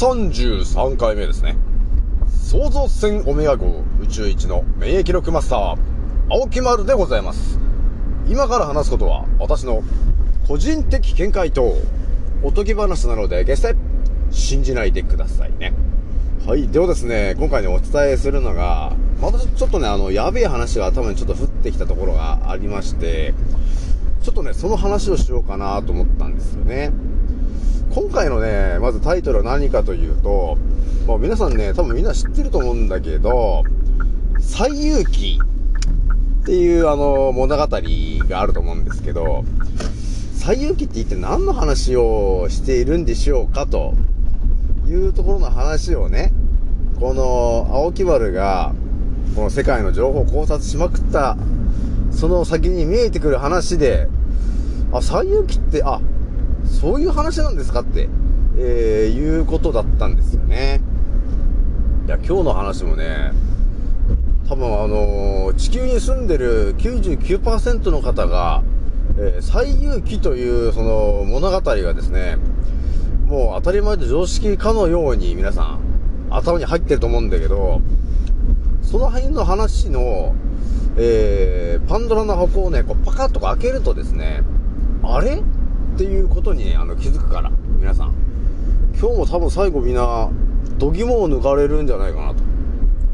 133回目ですね。創造船オメガ号宇宙一の免疫力マスター、青木丸でございます。今から話すことは私の個人的見解とおとぎ話なので決して信じないでくださいね。はい。ではですね、今回ね、お伝えするのが、またちょっとね、あの、やべえ話が頭にちょっと降ってきたところがありまして、ちょっとね、その話をしようかなと思ったんですよね。今回のね、まずタイトルは何かというと、もう皆さんね、多分みんな知ってると思うんだけど、最遊記っていうあの物語があると思うんですけど、最遊記って一体何の話をしているんでしょうかというところの話をね、この青木丸が、この世界の情報を考察しまくった、その先に見えてくる話で、あ、最遊記って、あ、そういう話なんですかって、えー、いうことだったんですよね。いや、今日の話もね、多分あのー地球に住んでる99%の方が、えー、最遊記というその物語がですね、もう当たり前と常識かのように皆さん頭に入ってると思うんだけど、その辺の話の、えー、パンドラの箱をね、こうパカッと開けるとですね、あれ？っていうことに、ね、あの気づくから、皆さん。今日も多分最後みんな、度肝を抜かれるんじゃないかなと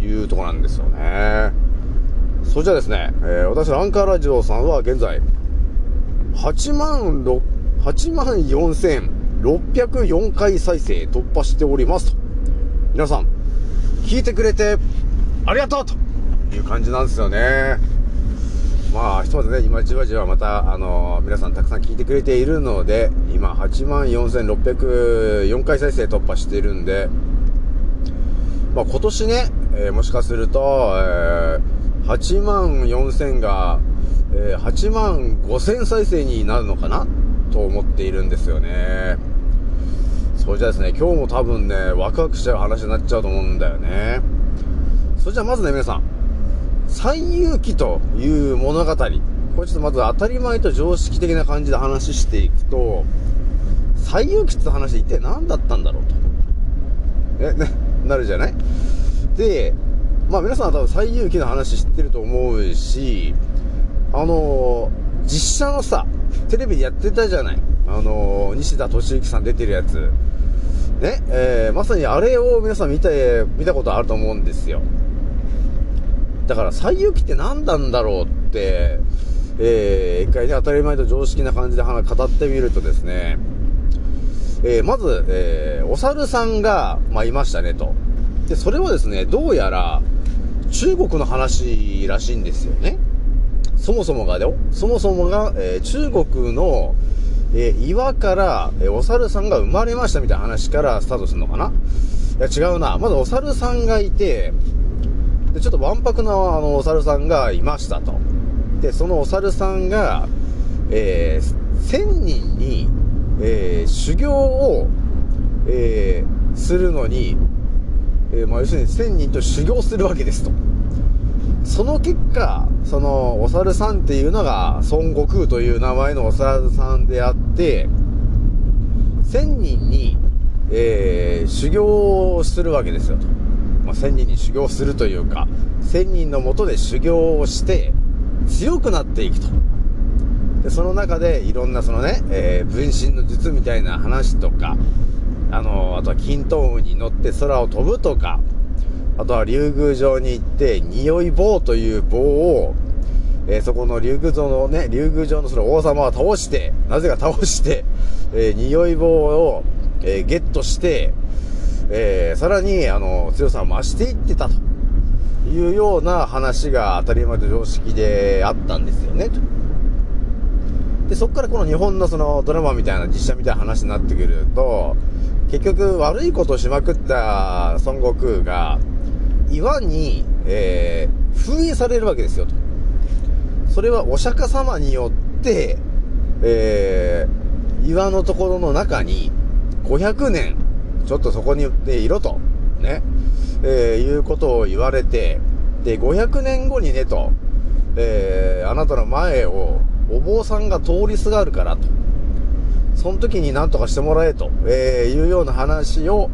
いうとこなんですよね。それじゃあですね、えー、私のアンカーラジオさんは現在、8万6、8万4604回再生突破しておりますと。皆さん、聞いてくれてありがとうという感じなんですよね。まあ、ひとまずね、今じわじわまた、あのー皆さんたくさん聞いてくれているので、今、8万4604回再生突破しているんで、まあ今年ね、えーもしかすると、えー、8万4000が、えー8万5000再生になるのかなと思っているんですよね。それじゃですね、今日も多分ね、ワクワクしちゃう話になっちゃうと思うんだよね。それじゃあまずね、皆さん、最遊記という物語。これちょっとまず当たり前と常識的な感じで話していくと、最遊記って話一体何だったんだろうと。え、ね、なるじゃない？で、まあ皆さんは多分最遊記の話知ってると思うし、あのー実写のさ、テレビでやってたじゃない？あのー西田敏行さん出てるやつ。ね、えー、まさにあれを皆さん見て、見たことあると思うんですよ。だから、最遊記って何なんだろうって、えー、一回ね、当たり前と常識な感じで話語ってみるとですね、えー、まず、えー、お猿さんが、まあ、いましたね、と。で、それはですね、どうやら、中国の話らしいんですよね。そもそもがよ、そもそもが、えー中国の、えー岩から、えーお猿さんが生まれましたみたいな話からスタートするのかないや、違うな。まずお猿さんがいて、で、ちょっとわんぱくな、あの、お猿さんがいましたと。で、そのお猿さんが、えー、千人に、えー修行を、えーするのに、えーまあ、要するに千人と修行するわけですと。その結果、その、お猿さんっていうのが、孫悟空という名前のお猿さんであって、千人に、えー修行をするわけですよと。まあ、千人に修行するというか、千人のもとで修行をして、強くなっていくと。で、その中で、いろんなそのね、えー分身の術みたいな話とか、あのあとは均等に乗って空を飛ぶとか、あとは竜宮城に行って、匂い棒という棒を、えーそこの竜宮城のね、竜宮城のその王様を倒して、なぜか倒して、えー匂い棒を、えーゲットして、えーさらに、あの、強さを増していってたというような話が当たり前と常識であったんですよね。とで、そこからこの日本のそのドラマみたいな実写みたいな話になってくると、結局悪いことをしまくった孫悟空が、岩に、えー封印されるわけですよと。それはお釈迦様によって、えー岩のところの中に500年、ちょっとそこにでいろと、ね、えーいうことを言われて、で、500年後にねと、えーあなたの前をお坊さんが通りすがるからと。その時に何とかしてもらえと、えーいうような話を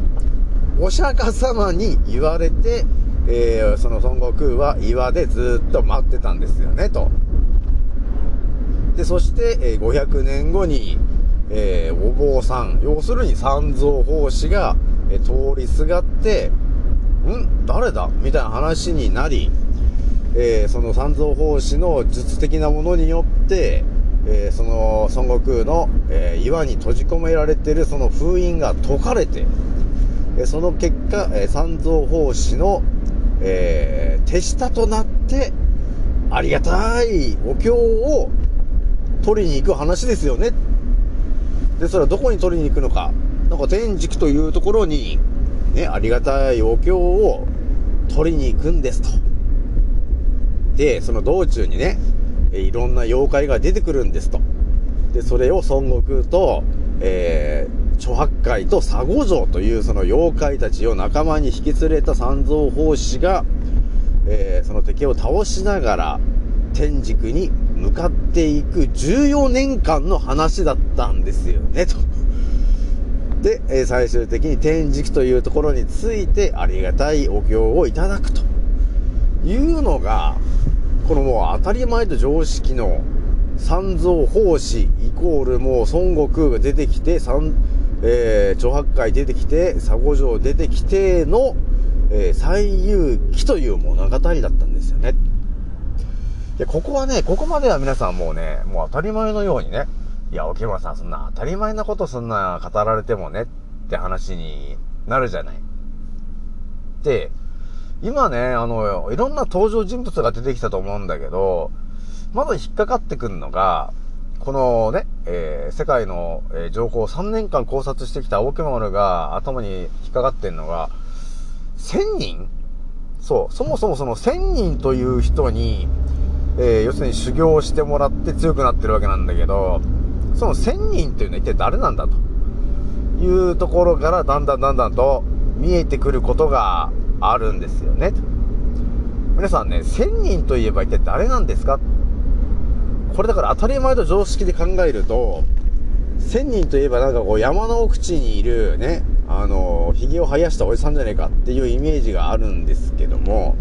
お釈迦様に言われて、えー、その孫悟空は岩でずっと待ってたんですよね、と。で、そして、え、500年後に、えー、お坊さん、要するに三蔵法師が、えー、通りすがって、ん誰だ？みたいな話になり、えー、その三蔵法師の術的なものによって、えー、その孫悟空の、えー、岩に閉じ込められてるその封印が解かれて、えその結果、え三蔵法師の、え手下となって、ありがたいお経を取りに行く話ですよね。で、それはどこに取りに行くのか。なんか天竺というところに、ね、ありがたいお経を取りに行くんですと。で、その道中にね、いろんな妖怪が出てくるんですと。で、それを孫悟空と、えー、諸八海と佐護城というその妖怪たちを仲間に引き連れた三蔵法師が、えー、その敵を倒しながら天竺に向かっていく14年間の話だったんですよね、と。で、え最終的に天竺というところについてありがたいお経をいただくというのが、このもう当たり前と常識の三蔵法師イコールもう孫悟空が出てきて、三、えー、長八海出てきて、佐護城出てきての、えー、最遊記という物語だったんですよね。で、ここはね、ここまでは皆さんもうね、もう当たり前のようにね、いや、沖村さんそんな当たり前なことそんな語られてもねって話になるじゃない。で、今ね、あの、いろんな登場人物が出てきたと思うんだけど、まず引っかかってくるのが、このね、えー、世界の、えー、情報を3年間考察してきた大木丸が頭に引っかかってんのが、1000人？そう、そもそもその1000人という人に、えー、要するに修行してもらって強くなってるわけなんだけど、その1000人っていうのは一体誰なんだというところからだんだんだんだんと見えてくることがあるんですよね。皆さんね、1000人といえば一体誰なんですか？これだから当たり前と常識で考えると、1000人といえばなんかこう山の奥地にいるね、あの、髭を生やしたおじさんじゃねえかっていうイメージがあるんですけども、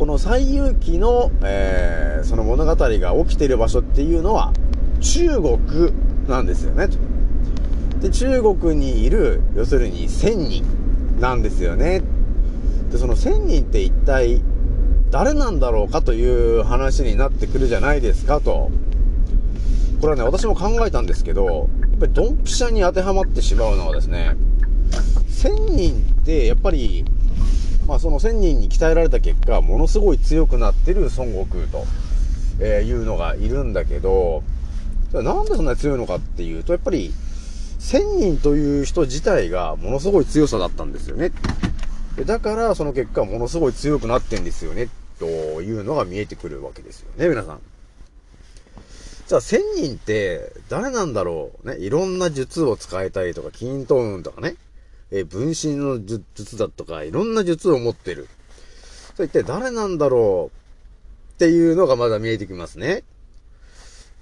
この西遊記の、えー、その物語が起きている場所っていうのは中国なんですよね。とで、中国にいる、要するに1000人なんですよね。で、その1000人って一体誰なんだろうかという話になってくるじゃないですかと。これはね、私も考えたんですけど、やっぱりドンピシャに当てはまってしまうのはですね、1000人ってやっぱり、まあその1000人に鍛えられた結果、ものすごい強くなってる孫悟空と、えいうのがいるんだけど、なんでそんなに強いのかっていうと、やっぱり、1000人という人自体がものすごい強さだったんですよね。だから、その結果、ものすごい強くなってんですよね、というのが見えてくるわけですよね、皆さん。じゃあ、1000人って誰なんだろうね。いろんな術を使えたりとか、均等運とかね。え分身の術だとか、いろんな術を持ってる。それ一体誰なんだろうっていうのがまだ見えてきますね。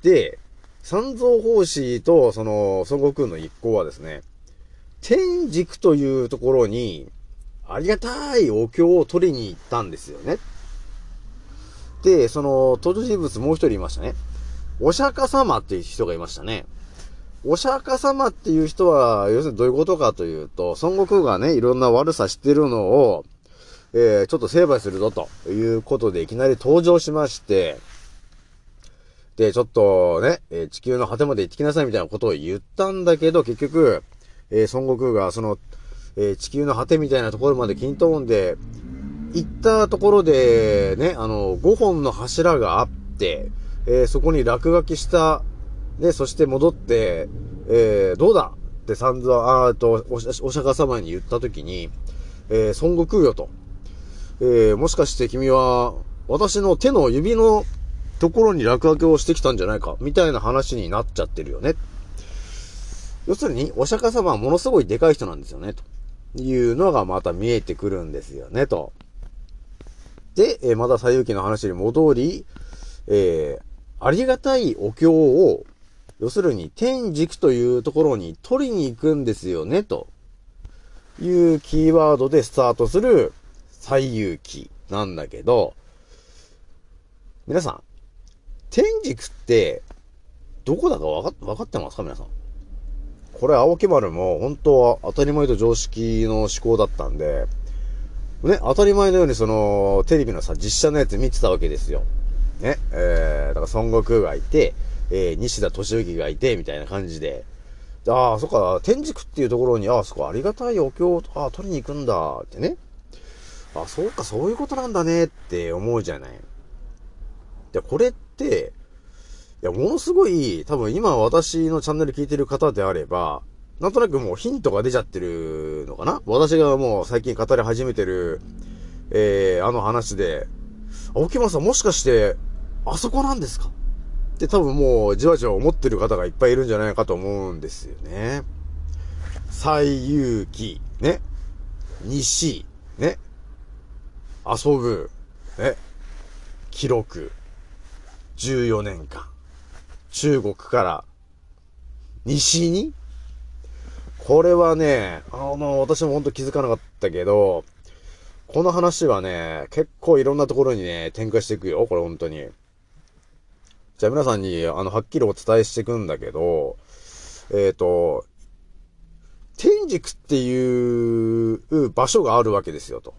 で、三蔵法師とその孫悟空の一行はですね、天竺というところに、ありがたいお経を取りに行ったんですよね。で、その登場人物もう一人いましたね。お釈迦様っていう人がいましたね。お釈迦様っていう人は、要するにどういうことかというと、孫悟空がね、いろんな悪さしてるのを、えー、ちょっと成敗するぞということでいきなり登場しまして、で、ちょっとね、えー、地球の果てまで行ってきなさいみたいなことを言ったんだけど、結局、えー、孫悟空がその、えー、地球の果てみたいなところまで均等音で、行ったところで、ね、あの、5本の柱があって、えそこに落書きした、ね、そして戻って、えーどうだ？って散々、あーと、お釈迦様に言ったときに、えー孫悟空よと。えーもしかして君は、私の手の指のところに落書きをしてきたんじゃないか、みたいな話になっちゃってるよね。要するに、お釈迦様はものすごいでかい人なんですよね、というのがまた見えてくるんですよね、と。で、えー、まだ西遊記の話に戻り、えー、ありがたいお経を、要するに天竺というところに取りに行くんですよね、というキーワードでスタートする最遊記なんだけど、皆さん、天竺ってどこだかわか分かってますか皆さん？これ、青木丸も本当は当たり前と常識の思考だったんで、ね、当たり前のようにその、テレビのさ、実写のやつ見てたわけですよ。ね、えー、だから孫悟空がいて、えー、西田敏行がいて、みたいな感じで、ああ、そっか、天竺っていうところに、ああ、そこありがたいお経、ああ、取りに行くんだ、ってね。あ、そうか、そういうことなんだね、って思うじゃない。で、これって、いや、ものすごい、多分今私のチャンネル聞いてる方であれば、なんとなくもうヒントが出ちゃってるのかな？私がもう最近語り始めてる、えー、あの話で、青木村さんもしかして、あそこなんですか？って多分もうじわじわ思ってる方がいっぱいいるんじゃないかと思うんですよね。最遊記、ね。西、ね。遊ぶ、ね。記録、14年間。中国から西に？これはね、あの、私も本当気づかなかったけど、この話はね、結構いろんなところにね、展開していくよ、これ本当に。じゃあ皆さんに、あの、はっきりお伝えしていくんだけど、えっ、ー、と、天竺っていう場所があるわけですよと。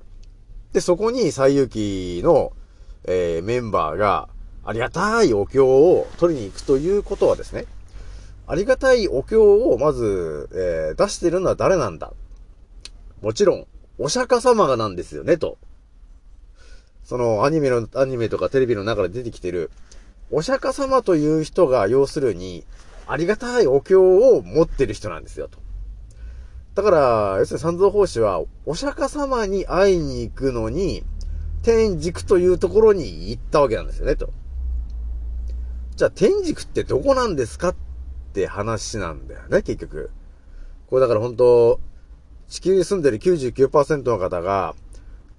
で、そこに西遊記の、えー、メンバーが、ありがたいお経を取りに行くということはですね、ありがたいお経をまず、えー、出してるのは誰なんだ？もちろん、お釈迦様がなんですよね、と。そのアニメの、アニメとかテレビの中で出てきてる、お釈迦様という人が要するに、ありがたいお経を持ってる人なんですよ、と。だから、要するに三蔵法師は、お釈迦様に会いに行くのに、天竺というところに行ったわけなんですよね、と。じゃあ天竺ってどこなんですかって話なんだよね、結局。これだから本当地球に住んでる99%の方が、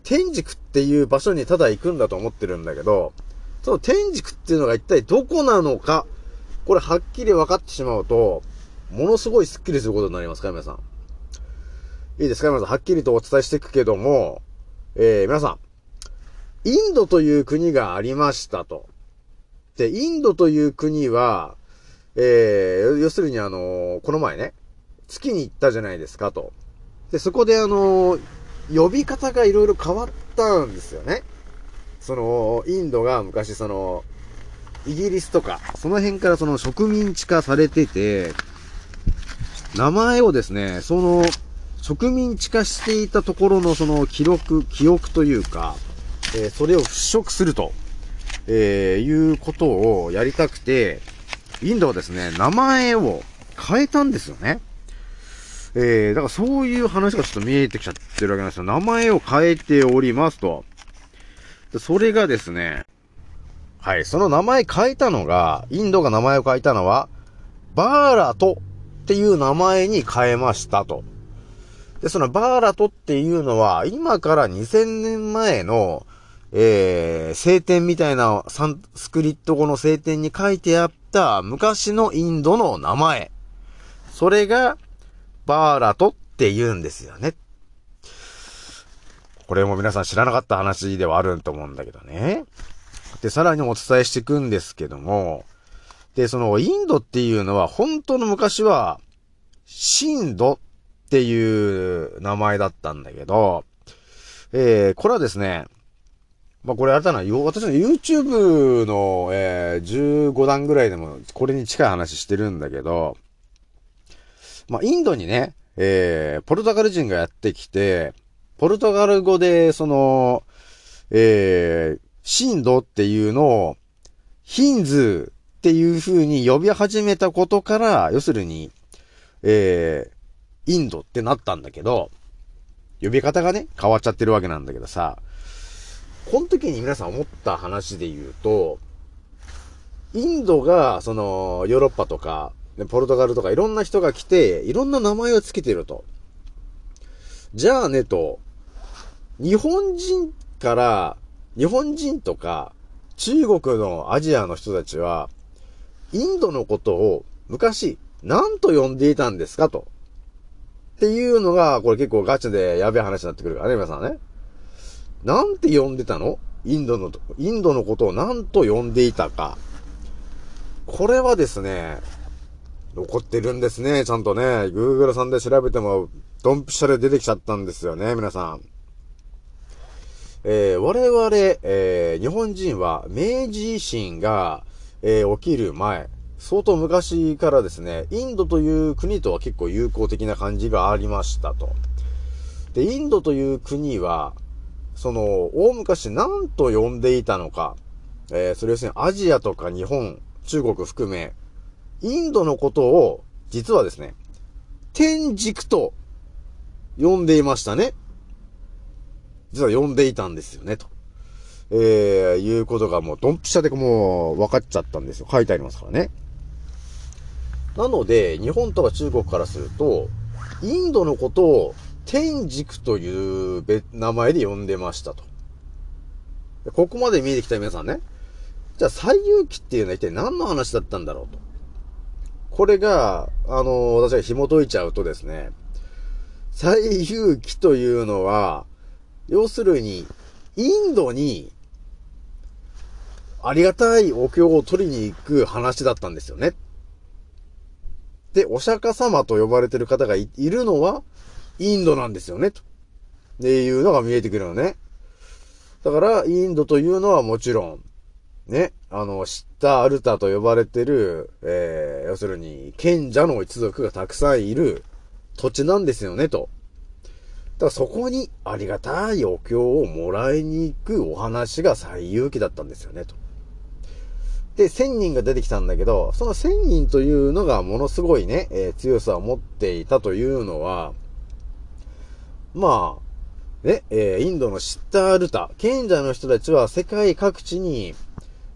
天竺っていう場所にただ行くんだと思ってるんだけど、その天竺っていうのが一体どこなのか、これはっきり分かってしまうと、ものすごいスッキリすることになりますか皆さん。いいですか皆さん、はっきりとお伝えしていくけども、えー、皆さん、インドという国がありましたと。で、インドという国は、えー、要するにあの、この前ね、月に行ったじゃないですかと。で、そこであの、呼び方がいろいろ変わったんですよね。その、インドが昔その、イギリスとか、その辺からその植民地化されてて、名前をですね、その、植民地化していたところのその記録、記憶というか、えー、それを払拭すると。えー、いうことをやりたくて、インドはですね、名前を変えたんですよね。えー、だからそういう話がちょっと見えてきちゃってるわけなんですよ。名前を変えておりますと。それがですね、はい、その名前変えたのが、インドが名前を変えたのは、バーラトっていう名前に変えましたと。で、そのバーラトっていうのは、今から2000年前の、えー、聖典みたいなサンスクリット語の聖典に書いてあった昔のインドの名前。それが、バーラトって言うんですよね。これも皆さん知らなかった話ではあると思うんだけどね。で、さらにお伝えしていくんですけども、で、そのインドっていうのは本当の昔は、シンドっていう名前だったんだけど、えー、これはですね、まあこれあれだな、私の YouTube の、えー、15段ぐらいでもこれに近い話してるんだけど、まあインドにね、えー、ポルトガル人がやってきて、ポルトガル語で、その、えー、シンドっていうのを、ヒンズっていう風に呼び始めたことから、要するに、えー、インドってなったんだけど、呼び方がね、変わっちゃってるわけなんだけどさ、この時に皆さん思った話で言うと、インドが、その、ヨーロッパとか、ポルトガルとかいろんな人が来て、いろんな名前を付けてると。じゃあねと、日本人から、日本人とか、中国のアジアの人たちは、インドのことを昔、何と呼んでいたんですかと。っていうのが、これ結構ガチでやべえ話になってくるからね、皆さんね。なんて呼んでたの？インドの、インドのことを何と呼んでいたか。これはですね、残ってるんですね、ちゃんとね。Google さんで調べても、ドンピシャで出てきちゃったんですよね、皆さん。えー、我々、えー、日本人は明治維新が、えー、起きる前、相当昔からですね、インドという国とは結構友好的な感じがありましたと。で、インドという国は、その、大昔何と呼んでいたのか、えー、それ要するにアジアとか日本、中国含め、インドのことを、実はですね、天竺と呼んでいましたね。実は呼んでいたんですよね、と。えー、いうことがもうドンピシャでもう分かっちゃったんですよ。書いてありますからね。なので、日本とか中国からすると、インドのことを天竺という名前で呼んでましたと。ここまで見えてきた皆さんね。じゃあ、最遊記っていうのは一体何の話だったんだろうと。これが、あの、私が紐解いちゃうとですね、最遊記というのは、要するに、インドに、ありがたいお経を取りに行く話だったんですよね。で、お釈迦様と呼ばれてる方がいるのは、インドなんですよね、と。っていうのが見えてくるのね。だから、インドというのはもちろん、ね、あの、シッタールタと呼ばれてる、えー、要するに、賢者の一族がたくさんいる土地なんですよね、と。だからそこにありがたいお経をもらいに行くお話が最有機だったんですよね、と。で、1000人が出てきたんだけど、その1000人というのがものすごいね、えー、強さを持っていたというのは、まあ、ね、えー、インドのシッタールタ、賢者の人たちは世界各地に、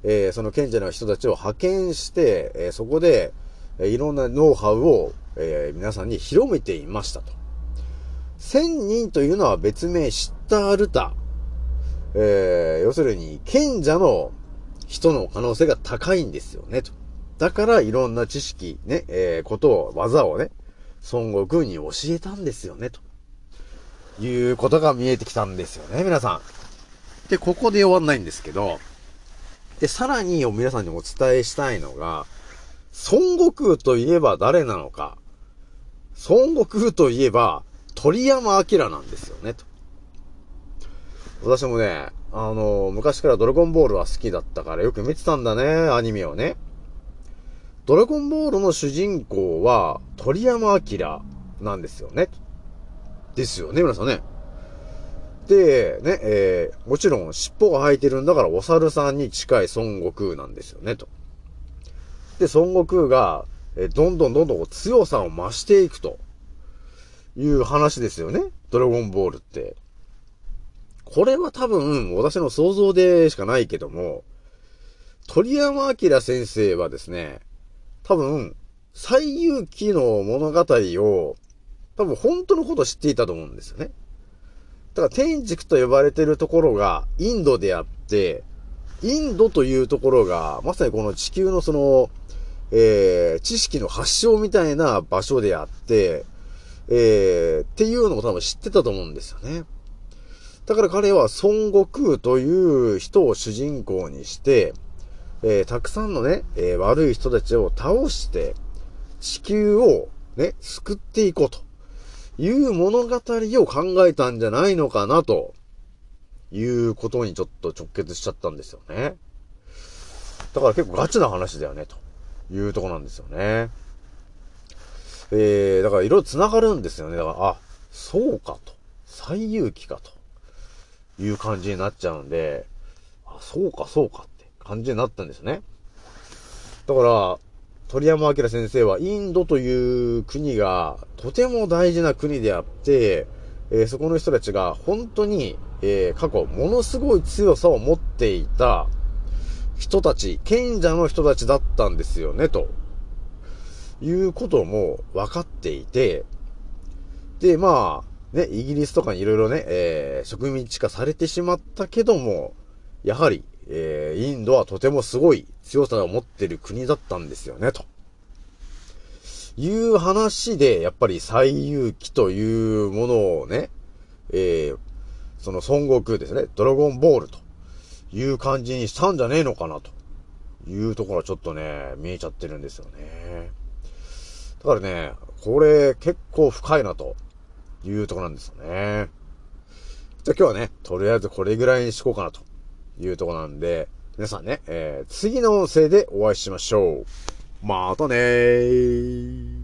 えー、その賢者の人たちを派遣して、え、そこで、え、いろんなノウハウを、えー、皆さんに広めていましたと。千人というのは別名シッタールタ。えー、要するに、賢者の人の可能性が高いんですよね、と。だからいろんな知識、ね、えー、ことを、技をね、孫悟空に教えたんですよね、と。いうことが見えてきたんですよね、皆さん。で、ここで終わんないんですけど、で、さらに皆さんにお伝えしたいのが、孫悟空といえば誰なのか。孫悟空といえば、鳥山明なんですよね、と。私もね、あの、昔からドラゴンボールは好きだったからよく見てたんだね、アニメをね。ドラゴンボールの主人公は鳥山明なんですよね。ですよね、皆さんね。で、ね、えー、もちろん尻尾が生えてるんだからお猿さんに近い孫悟空なんですよね、と。で、孫悟空が、えどんどんどんどん強さを増していくという話ですよね。ドラゴンボールって。これは多分、私の想像でしかないけども、鳥山明先生はですね、多分、最遊記の物語を、多分本当のこと知っていたと思うんですよね。だから天竺と呼ばれてるところがインドであって、インドというところが、まさにこの地球のその、えー、知識の発祥みたいな場所であって、えー、っていうのを多分知ってたと思うんですよね。だから彼は孫悟空という人を主人公にして、えー、たくさんのね、えー、悪い人たちを倒して、地球をね、救っていこうという物語を考えたんじゃないのかなということにちょっと直結しちゃったんですよね。だから結構ガチな話だよね、というとこなんですよね。えー、だからいろいろ繋がるんですよね。だから、あ、そうかと。最有機かと。いう感じになっちゃうんで、あ、そうか、そうかって感じになったんですね。だから、鳥山明先生はインドという国がとても大事な国であって、えー、そこの人たちが本当に、えー、過去ものすごい強さを持っていた人たち、賢者の人たちだったんですよね、ということも分かっていて、で、まあ、ね、イギリスとかにいろいろね、えー、植民地化されてしまったけども、やはり、えー、インドはとてもすごい強さを持ってる国だったんですよね、という話で、やっぱり最遊記というものをね、えー、その孫悟空ですね、ドラゴンボールという感じにしたんじゃねえのかなというところはちょっとね、見えちゃってるんですよね。だからね、これ結構深いなというとこなんですよね。じゃあ今日はね、とりあえずこれぐらいにしこうかなというとこなんで、皆さんね、えー、次の音声でお会いしましょう。またねー。